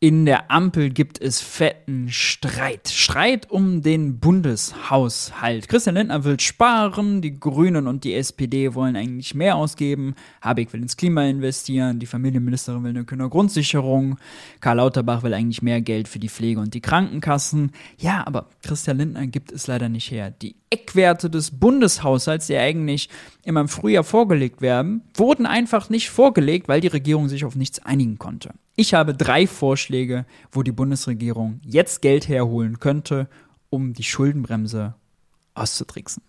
In der Ampel gibt es fetten Streit. Streit um den Bundeshaushalt. Christian Lindner will sparen, die Grünen und die SPD wollen eigentlich mehr ausgeben. Habeck will ins Klima investieren, die Familienministerin will eine Kindergrundsicherung. Karl Lauterbach will eigentlich mehr Geld für die Pflege und die Krankenkassen. Ja, aber Christian Lindner gibt es leider nicht her. Die Eckwerte des Bundeshaushalts, die eigentlich immer im Frühjahr vorgelegt werden, wurden einfach nicht vorgelegt, weil die Regierung sich auf nichts einigen konnte. Ich habe drei Vorschläge, wo die Bundesregierung jetzt Geld herholen könnte, um die Schuldenbremse auszutricksen.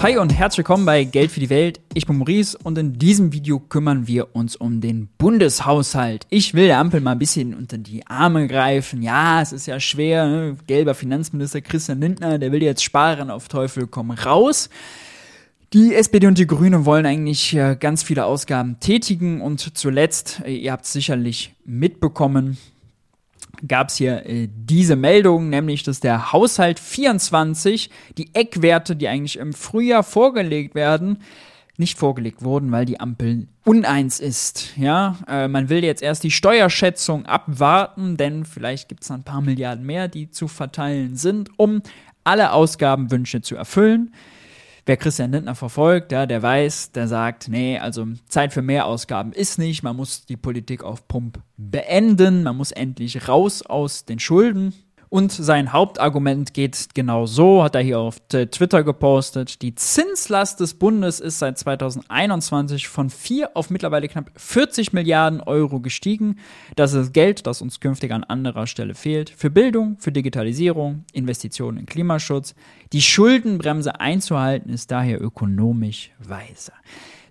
Hi und herzlich willkommen bei Geld für die Welt. Ich bin Maurice und in diesem Video kümmern wir uns um den Bundeshaushalt. Ich will der Ampel mal ein bisschen unter die Arme greifen. Ja, es ist ja schwer. Ne? Gelber Finanzminister Christian Lindner, der will jetzt sparen auf Teufel komm raus. Die SPD und die Grünen wollen eigentlich ganz viele Ausgaben tätigen und zuletzt, ihr habt es sicherlich mitbekommen, gab es hier äh, diese Meldung, nämlich dass der Haushalt 24, die Eckwerte, die eigentlich im Frühjahr vorgelegt werden, nicht vorgelegt wurden, weil die Ampel uneins ist. Ja, äh, man will jetzt erst die Steuerschätzung abwarten, denn vielleicht gibt es ein paar Milliarden mehr, die zu verteilen sind, um alle Ausgabenwünsche zu erfüllen wer Christian Lindner verfolgt, ja, der weiß, der sagt, nee, also Zeit für mehr Ausgaben ist nicht, man muss die Politik auf Pump beenden, man muss endlich raus aus den Schulden. Und sein Hauptargument geht genau so, hat er hier auf Twitter gepostet. Die Zinslast des Bundes ist seit 2021 von 4 auf mittlerweile knapp 40 Milliarden Euro gestiegen. Das ist Geld, das uns künftig an anderer Stelle fehlt. Für Bildung, für Digitalisierung, Investitionen in Klimaschutz. Die Schuldenbremse einzuhalten ist daher ökonomisch weiser.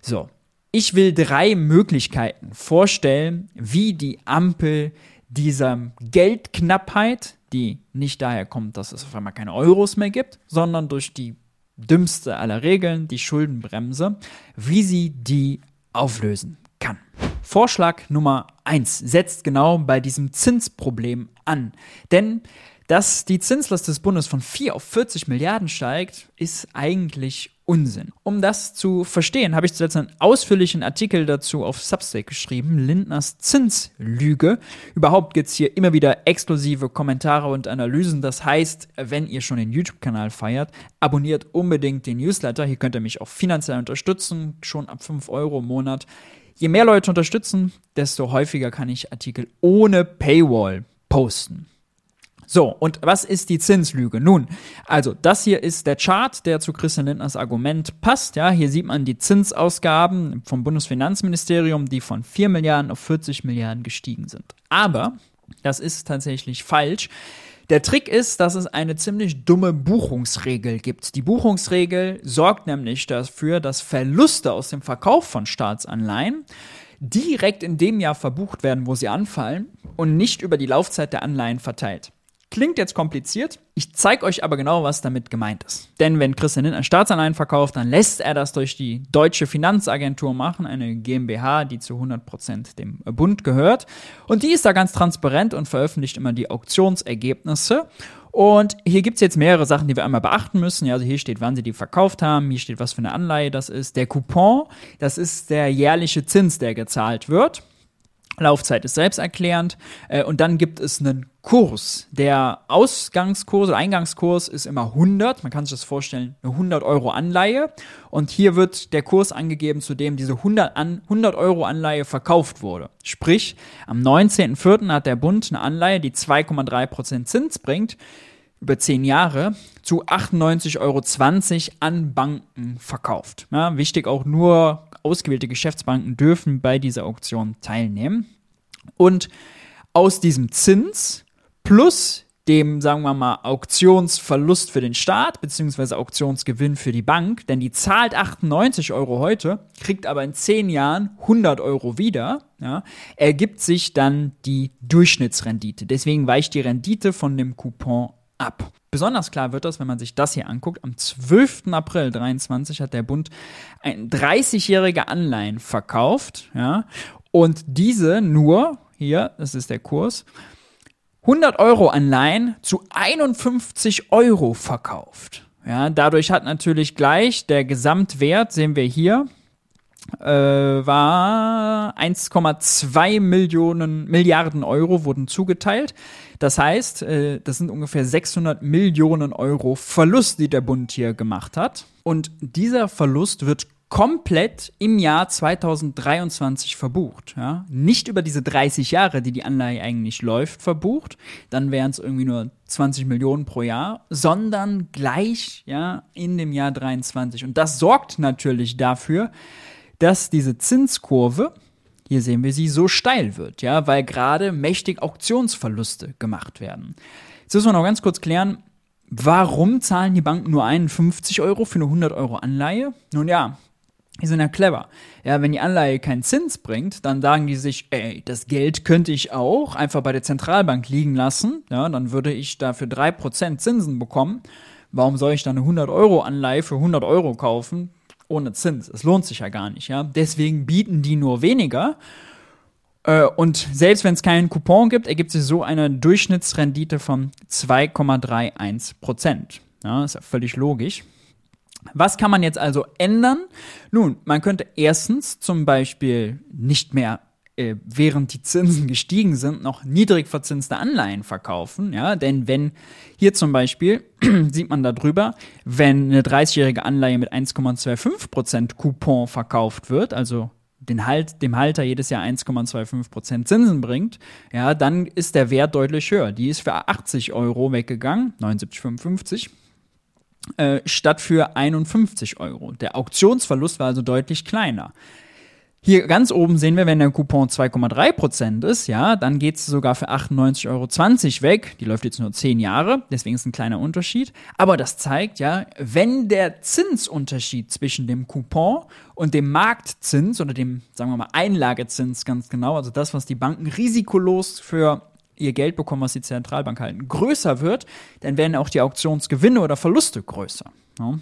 So, ich will drei Möglichkeiten vorstellen, wie die Ampel dieser Geldknappheit, die nicht daher kommt, dass es auf einmal keine Euros mehr gibt, sondern durch die dümmste aller Regeln, die Schuldenbremse, wie sie die auflösen kann. Vorschlag Nummer eins setzt genau bei diesem Zinsproblem an. Denn dass die Zinslast des Bundes von 4 auf 40 Milliarden steigt, ist eigentlich Unsinn. Um das zu verstehen, habe ich zuletzt einen ausführlichen Artikel dazu auf Substack geschrieben, Lindners Zinslüge. Überhaupt gibt es hier immer wieder exklusive Kommentare und Analysen. Das heißt, wenn ihr schon den YouTube-Kanal feiert, abonniert unbedingt den Newsletter. Hier könnt ihr mich auch finanziell unterstützen, schon ab 5 Euro im Monat. Je mehr Leute unterstützen, desto häufiger kann ich Artikel ohne Paywall posten. So, und was ist die Zinslüge? Nun, also das hier ist der Chart, der zu Christian Lindners Argument passt. Ja, hier sieht man die Zinsausgaben vom Bundesfinanzministerium, die von 4 Milliarden auf 40 Milliarden gestiegen sind. Aber das ist tatsächlich falsch. Der Trick ist, dass es eine ziemlich dumme Buchungsregel gibt. Die Buchungsregel sorgt nämlich dafür, dass Verluste aus dem Verkauf von Staatsanleihen direkt in dem Jahr verbucht werden, wo sie anfallen und nicht über die Laufzeit der Anleihen verteilt. Klingt jetzt kompliziert, ich zeige euch aber genau, was damit gemeint ist. Denn wenn Christian Lindner Staatsanleihen verkauft, dann lässt er das durch die Deutsche Finanzagentur machen, eine GmbH, die zu 100% dem Bund gehört. Und die ist da ganz transparent und veröffentlicht immer die Auktionsergebnisse. Und hier gibt es jetzt mehrere Sachen, die wir einmal beachten müssen. Ja, also hier steht, wann sie die verkauft haben, hier steht, was für eine Anleihe das ist. Der Coupon, das ist der jährliche Zins, der gezahlt wird. Laufzeit ist selbsterklärend. Äh, und dann gibt es einen Kurs. Der Ausgangskurs oder Eingangskurs ist immer 100. Man kann sich das vorstellen, eine 100 Euro Anleihe. Und hier wird der Kurs angegeben, zu dem diese 100, an, 100 Euro Anleihe verkauft wurde. Sprich, am 19.04. hat der Bund eine Anleihe, die 2,3% Zins bringt über 10 Jahre zu 98,20 Euro an Banken verkauft. Ja, wichtig auch nur ausgewählte Geschäftsbanken dürfen bei dieser Auktion teilnehmen. Und aus diesem Zins plus dem, sagen wir mal, Auktionsverlust für den Staat, beziehungsweise Auktionsgewinn für die Bank, denn die zahlt 98 Euro heute, kriegt aber in 10 Jahren 100 Euro wieder, ja, ergibt sich dann die Durchschnittsrendite. Deswegen weicht die Rendite von dem Coupon ab. Besonders klar wird das, wenn man sich das hier anguckt. Am 12. April 2023 hat der Bund ein 30-jährige Anleihen verkauft, ja, und diese nur, hier, das ist der Kurs, 100 Euro Anleihen zu 51 Euro verkauft. Ja, dadurch hat natürlich gleich der Gesamtwert, sehen wir hier, äh, war 1,2 Millionen Milliarden Euro wurden zugeteilt. Das heißt, äh, das sind ungefähr 600 Millionen Euro Verlust, die der Bund hier gemacht hat. Und dieser Verlust wird komplett im Jahr 2023 verbucht. Ja? Nicht über diese 30 Jahre, die die Anleihe eigentlich läuft, verbucht. Dann wären es irgendwie nur 20 Millionen pro Jahr, sondern gleich ja, in dem Jahr 23. Und das sorgt natürlich dafür, dass diese Zinskurve, hier sehen wir sie, so steil wird, ja, weil gerade mächtig Auktionsverluste gemacht werden. Jetzt müssen wir noch ganz kurz klären, warum zahlen die Banken nur 51 Euro für eine 100 Euro Anleihe? Nun ja, die sind ja clever. Ja, wenn die Anleihe keinen Zins bringt, dann sagen die sich, ey, das Geld könnte ich auch einfach bei der Zentralbank liegen lassen. Ja, dann würde ich dafür 3% Zinsen bekommen. Warum soll ich dann eine 100 Euro Anleihe für 100 Euro kaufen? Ohne Zins. Es lohnt sich ja gar nicht, ja. Deswegen bieten die nur weniger. Äh, und selbst wenn es keinen Coupon gibt, ergibt sich so eine Durchschnittsrendite von 2,31% Ja, ist ja völlig logisch. Was kann man jetzt also ändern? Nun, man könnte erstens zum Beispiel nicht mehr äh, während die Zinsen gestiegen sind, noch niedrig verzinste Anleihen verkaufen. Ja, denn wenn hier zum Beispiel, sieht man da drüber, wenn eine 30-jährige Anleihe mit 1,25% Coupon verkauft wird, also den halt, dem Halter jedes Jahr 1,25% Zinsen bringt, ja, dann ist der Wert deutlich höher. Die ist für 80 Euro weggegangen, 79,55 äh, statt für 51 Euro. Der Auktionsverlust war also deutlich kleiner. Hier ganz oben sehen wir, wenn der Coupon 2,3% ist, ja, dann geht es sogar für 98,20 Euro weg. Die läuft jetzt nur 10 Jahre, deswegen ist ein kleiner Unterschied. Aber das zeigt ja, wenn der Zinsunterschied zwischen dem Coupon und dem Marktzins oder dem, sagen wir mal, Einlagezins ganz genau, also das, was die Banken risikolos für ihr Geld bekommen, was die Zentralbank halten, größer wird, dann werden auch die Auktionsgewinne oder Verluste größer. Ja.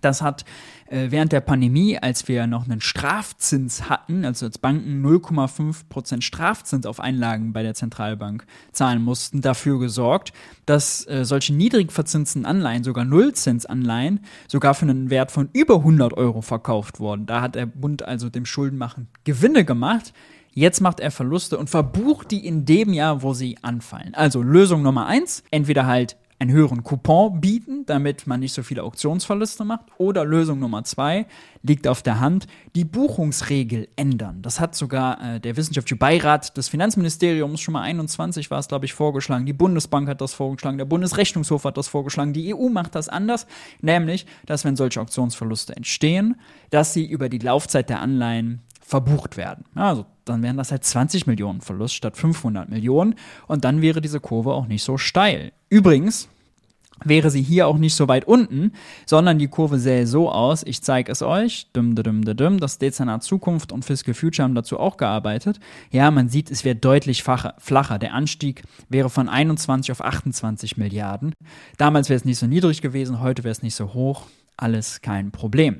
Das hat äh, während der Pandemie, als wir noch einen Strafzins hatten, also als Banken 0,5% Strafzins auf Einlagen bei der Zentralbank zahlen mussten, dafür gesorgt, dass äh, solche niedrig verzinsten Anleihen, sogar Nullzinsanleihen, sogar für einen Wert von über 100 Euro verkauft wurden. Da hat der Bund also dem Schuldenmachen Gewinne gemacht, Jetzt macht er Verluste und verbucht die in dem Jahr, wo sie anfallen. Also Lösung Nummer eins, entweder halt einen höheren Coupon bieten, damit man nicht so viele Auktionsverluste macht. Oder Lösung Nummer zwei liegt auf der Hand, die Buchungsregel ändern. Das hat sogar äh, der Wissenschaftliche Beirat des Finanzministeriums schon mal 21 war es, glaube ich, vorgeschlagen. Die Bundesbank hat das vorgeschlagen, der Bundesrechnungshof hat das vorgeschlagen, die EU macht das anders, nämlich, dass wenn solche Auktionsverluste entstehen, dass sie über die Laufzeit der Anleihen verbucht werden. Also dann wären das halt 20 Millionen Verlust statt 500 Millionen und dann wäre diese Kurve auch nicht so steil. Übrigens wäre sie hier auch nicht so weit unten, sondern die Kurve sähe so aus, ich zeige es euch, düm, düm, düm, düm, das Dezernat Zukunft und Fiscal Future haben dazu auch gearbeitet. Ja, man sieht, es wäre deutlich flacher. Der Anstieg wäre von 21 auf 28 Milliarden. Damals wäre es nicht so niedrig gewesen, heute wäre es nicht so hoch. Alles kein Problem.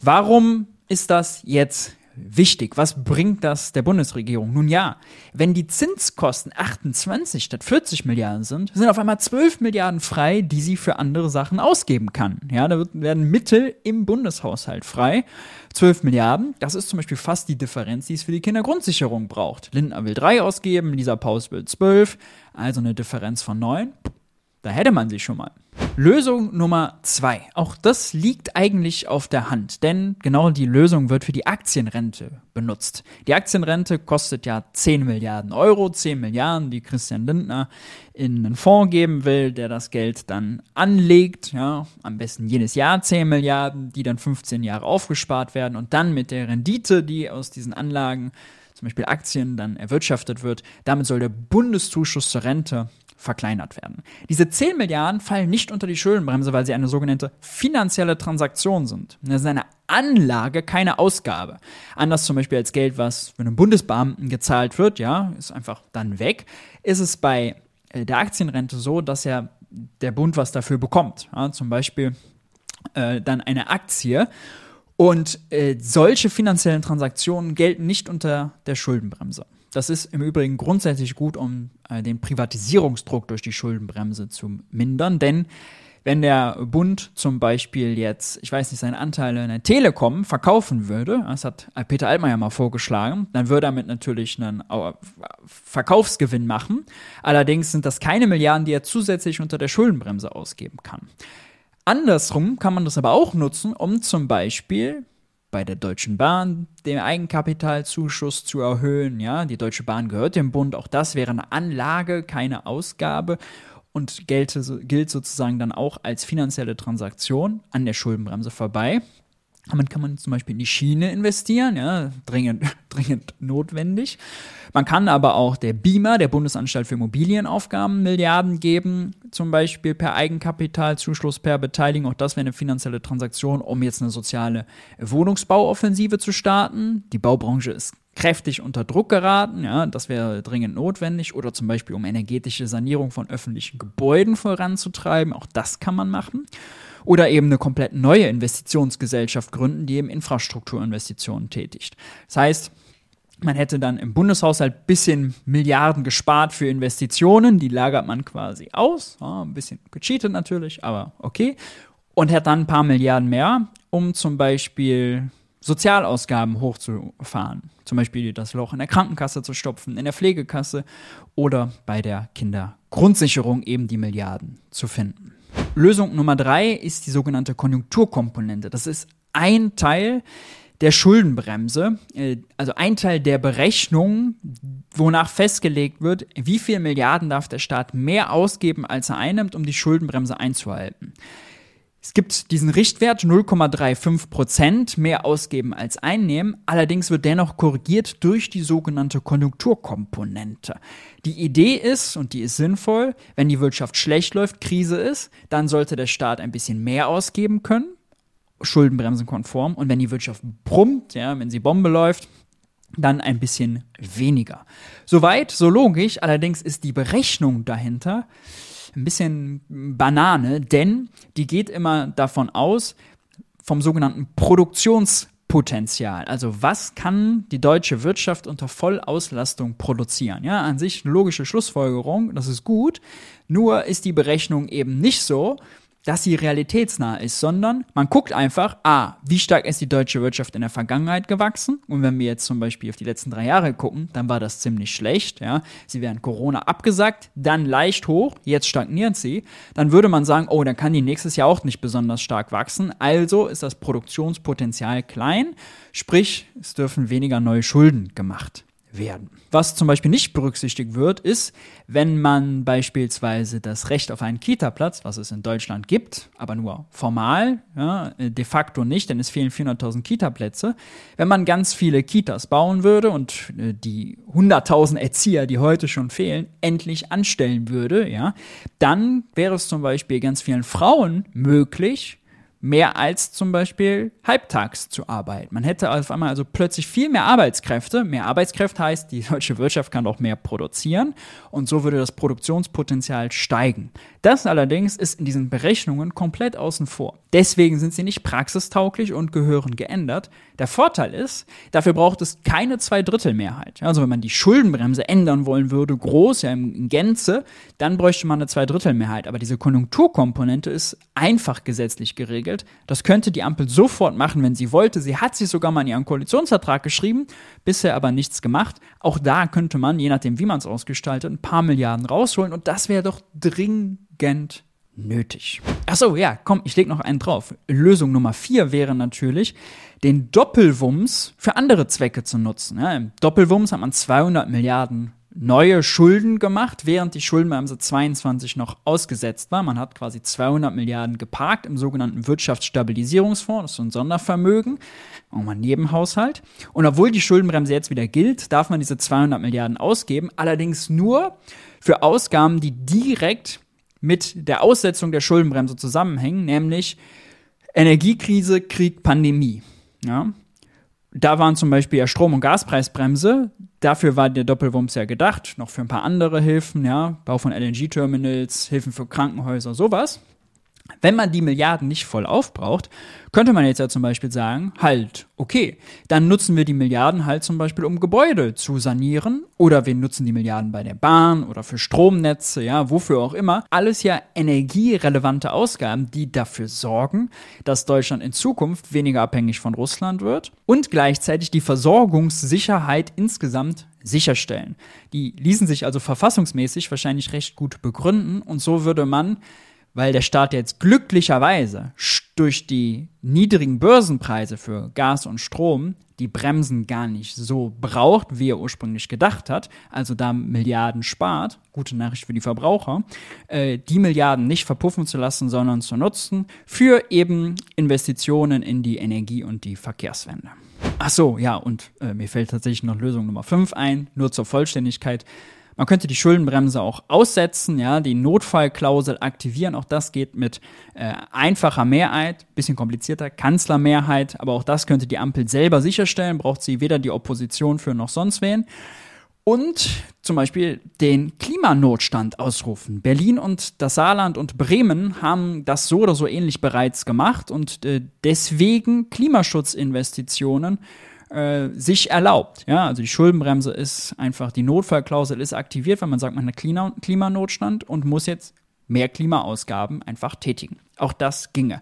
Warum ist das jetzt wichtig. Was bringt das der Bundesregierung? Nun ja, wenn die Zinskosten 28 statt 40 Milliarden sind, sind auf einmal 12 Milliarden frei, die sie für andere Sachen ausgeben kann. Ja, da werden Mittel im Bundeshaushalt frei. 12 Milliarden, das ist zum Beispiel fast die Differenz, die es für die Kindergrundsicherung braucht. Lindner will 3 ausgeben, Lisa Paus will 12, also eine Differenz von 9. Da hätte man sie schon mal. Lösung Nummer zwei. Auch das liegt eigentlich auf der Hand, denn genau die Lösung wird für die Aktienrente benutzt. Die Aktienrente kostet ja 10 Milliarden Euro, 10 Milliarden, die Christian Lindner in einen Fonds geben will, der das Geld dann anlegt, ja, am besten jedes Jahr 10 Milliarden, die dann 15 Jahre aufgespart werden und dann mit der Rendite, die aus diesen Anlagen zum Beispiel Aktien dann erwirtschaftet wird. Damit soll der Bundeszuschuss zur Rente verkleinert werden. Diese 10 Milliarden fallen nicht unter die Schuldenbremse, weil sie eine sogenannte finanzielle Transaktion sind. Das ist eine Anlage, keine Ausgabe. Anders zum Beispiel als Geld, was für einen Bundesbeamten gezahlt wird, ja, ist einfach dann weg, ist es bei äh, der Aktienrente so, dass ja der Bund was dafür bekommt. Ja, zum Beispiel äh, dann eine Aktie. Und äh, solche finanziellen Transaktionen gelten nicht unter der Schuldenbremse. Das ist im Übrigen grundsätzlich gut, um äh, den Privatisierungsdruck durch die Schuldenbremse zu mindern, denn Wenn der Bund zum Beispiel jetzt, ich weiß nicht, seine Anteile in der Telekom verkaufen würde, das hat Peter Altmaier mal vorgeschlagen, dann würde er damit natürlich einen Verkaufsgewinn machen. Allerdings sind das keine Milliarden, die er zusätzlich unter der Schuldenbremse ausgeben kann. Andersrum kann man das aber auch nutzen, um zum Beispiel bei der Deutschen Bahn den Eigenkapitalzuschuss zu erhöhen. Ja, die Deutsche Bahn gehört dem Bund. Auch das wäre eine Anlage, keine Ausgabe und gelte, gilt sozusagen dann auch als finanzielle Transaktion an der Schuldenbremse vorbei. Damit kann man zum Beispiel in die Schiene investieren, ja, dringend, dringend notwendig. Man kann aber auch der BIMA, der Bundesanstalt für Immobilienaufgaben, Milliarden geben, zum Beispiel per Eigenkapital, Zuschluss per Beteiligung. Auch das wäre eine finanzielle Transaktion, um jetzt eine soziale Wohnungsbauoffensive zu starten. Die Baubranche ist kräftig unter Druck geraten, ja, das wäre dringend notwendig, oder zum Beispiel um energetische Sanierung von öffentlichen Gebäuden voranzutreiben, auch das kann man machen. Oder eben eine komplett neue Investitionsgesellschaft gründen, die eben Infrastrukturinvestitionen tätigt. Das heißt, man hätte dann im Bundeshaushalt bisschen Milliarden gespart für Investitionen, die lagert man quasi aus, ja, ein bisschen gecheatet natürlich, aber okay. Und hätte dann ein paar Milliarden mehr, um zum Beispiel Sozialausgaben hochzufahren. Zum Beispiel das Loch in der Krankenkasse zu stopfen, in der Pflegekasse oder bei der Kindergrundsicherung eben die Milliarden zu finden. Lösung Nummer drei ist die sogenannte Konjunkturkomponente. Das ist ein Teil der Schuldenbremse, äh, also ein Teil der Berechnung, wonach festgelegt wird, wie viel Milliarden darf der Staat mehr ausgeben, als er einnimmt, um die Schuldenbremse einzuhalten. Es gibt diesen Richtwert 0,35 Prozent mehr ausgeben als einnehmen. Allerdings wird dennoch korrigiert durch die sogenannte Konjunkturkomponente. Die Idee ist, und die ist sinnvoll, wenn die Wirtschaft schlecht läuft, Krise ist, dann sollte der Staat ein bisschen mehr ausgeben können, schuldenbremsenkonform. Und wenn die Wirtschaft brummt, ja, wenn sie Bombe läuft, dann ein bisschen weniger. Soweit, so logisch. Allerdings ist die Berechnung dahinter ein bisschen Banane, denn die geht immer davon aus, vom sogenannten Produktionspotenzial. Also was kann die deutsche Wirtschaft unter Vollauslastung produzieren? Ja, an sich eine logische Schlussfolgerung, das ist gut. Nur ist die Berechnung eben nicht so, dass sie realitätsnah ist, sondern man guckt einfach, ah, wie stark ist die deutsche Wirtschaft in der Vergangenheit gewachsen? Und wenn wir jetzt zum Beispiel auf die letzten drei Jahre gucken, dann war das ziemlich schlecht, ja. Sie wären Corona abgesagt, dann leicht hoch, jetzt stagniert sie. Dann würde man sagen, oh, dann kann die nächstes Jahr auch nicht besonders stark wachsen. Also ist das Produktionspotenzial klein, sprich, es dürfen weniger neue Schulden gemacht werden. Was zum Beispiel nicht berücksichtigt wird, ist, wenn man beispielsweise das Recht auf einen Kita-Platz, was es in Deutschland gibt, aber nur formal, ja, de facto nicht, denn es fehlen 400.000 Kita-Plätze. Wenn man ganz viele Kitas bauen würde und äh, die 100.000 Erzieher, die heute schon fehlen, endlich anstellen würde, ja, dann wäre es zum Beispiel ganz vielen Frauen möglich, mehr als zum Beispiel halbtags zu arbeiten. Man hätte auf einmal also plötzlich viel mehr Arbeitskräfte. Mehr Arbeitskräfte heißt, die deutsche Wirtschaft kann auch mehr produzieren und so würde das Produktionspotenzial steigen. Das allerdings ist in diesen Berechnungen komplett außen vor. Deswegen sind sie nicht praxistauglich und gehören geändert. Der Vorteil ist, dafür braucht es keine Zweidrittelmehrheit. Also wenn man die Schuldenbremse ändern wollen würde, groß, ja in Gänze, dann bräuchte man eine Zweidrittelmehrheit. Aber diese Konjunkturkomponente ist einfach gesetzlich geregelt. Das könnte die Ampel sofort machen, wenn sie wollte. Sie hat sich sogar mal in ihren Koalitionsvertrag geschrieben, bisher aber nichts gemacht. Auch da könnte man, je nachdem wie man es ausgestaltet, ein paar Milliarden rausholen und das wäre doch dringend nötig. Achso, ja, komm, ich leg noch einen drauf. Lösung Nummer vier wäre natürlich, den Doppelwumms für andere Zwecke zu nutzen. Ja, Im Doppelwumms hat man 200 Milliarden neue Schulden gemacht, während die Schuldenbremse 22 noch ausgesetzt war. Man hat quasi 200 Milliarden geparkt im sogenannten Wirtschaftsstabilisierungsfonds, das ist so ein Sondervermögen, auch mal Nebenhaushalt. Und obwohl die Schuldenbremse jetzt wieder gilt, darf man diese 200 Milliarden ausgeben, allerdings nur für Ausgaben, die direkt mit der Aussetzung der Schuldenbremse zusammenhängen, nämlich Energiekrise, Krieg, Pandemie. Ja? Da waren zum Beispiel ja Strom- und Gaspreisbremse. Dafür war der Doppelwumms ja gedacht. Noch für ein paar andere Hilfen, ja. Bau von LNG-Terminals, Hilfen für Krankenhäuser, sowas. Wenn man die Milliarden nicht voll aufbraucht, könnte man jetzt ja zum Beispiel sagen, halt, okay, dann nutzen wir die Milliarden halt zum Beispiel, um Gebäude zu sanieren oder wir nutzen die Milliarden bei der Bahn oder für Stromnetze, ja, wofür auch immer. Alles ja energierelevante Ausgaben, die dafür sorgen, dass Deutschland in Zukunft weniger abhängig von Russland wird und gleichzeitig die Versorgungssicherheit insgesamt sicherstellen. Die ließen sich also verfassungsmäßig wahrscheinlich recht gut begründen und so würde man weil der Staat jetzt glücklicherweise durch die niedrigen Börsenpreise für Gas und Strom die Bremsen gar nicht so braucht, wie er ursprünglich gedacht hat, also da Milliarden spart, gute Nachricht für die Verbraucher, äh, die Milliarden nicht verpuffen zu lassen, sondern zu nutzen für eben Investitionen in die Energie und die Verkehrswende. Ach so, ja, und äh, mir fällt tatsächlich noch Lösung Nummer 5 ein, nur zur Vollständigkeit. Man könnte die Schuldenbremse auch aussetzen, ja, die Notfallklausel aktivieren. Auch das geht mit äh, einfacher Mehrheit, bisschen komplizierter, Kanzlermehrheit. Aber auch das könnte die Ampel selber sicherstellen. Braucht sie weder die Opposition für noch sonst wen. Und zum Beispiel den Klimanotstand ausrufen. Berlin und das Saarland und Bremen haben das so oder so ähnlich bereits gemacht und äh, deswegen Klimaschutzinvestitionen äh, sich erlaubt. Ja, also die Schuldenbremse ist einfach, die Notfallklausel ist aktiviert, wenn man sagt, man hat Klima Klimanotstand und muss jetzt mehr Klimaausgaben einfach tätigen. Auch das ginge.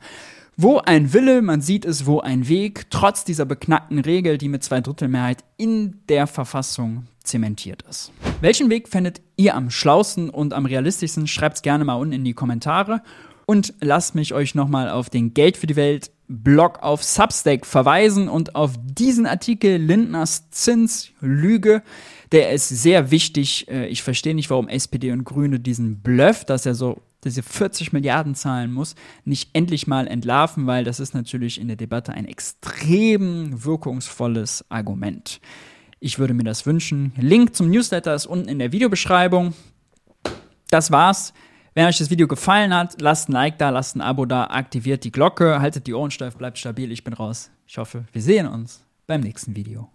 Wo ein Wille, man sieht es, wo ein Weg, trotz dieser beknackten Regel, die mit Zweidrittelmehrheit in der Verfassung zementiert ist. Welchen Weg findet ihr am schlausten und am realistischsten? Schreibt es gerne mal unten in die Kommentare. Und lasst mich euch nochmal auf den Geld für die Welt Blog auf Substack verweisen und auf diesen Artikel Lindners Zinslüge. Der ist sehr wichtig. Äh, ich verstehe nicht, warum SPD und Grüne diesen Bluff, dass er so diese 40 Milliarden zahlen muss, nicht endlich mal entlarven, weil das ist natürlich in der Debatte ein extrem wirkungsvolles Argument. Ich würde mir das wünschen. Link zum Newsletter ist unten in der Videobeschreibung. Das war's. Wenn euch das Video gefallen hat, lasst ein Like da, lasst ein Abo da, aktiviert die Glocke, haltet die Ohren steif, bleibt stabil. Ich bin raus. Ich hoffe, wir sehen uns beim nächsten Video.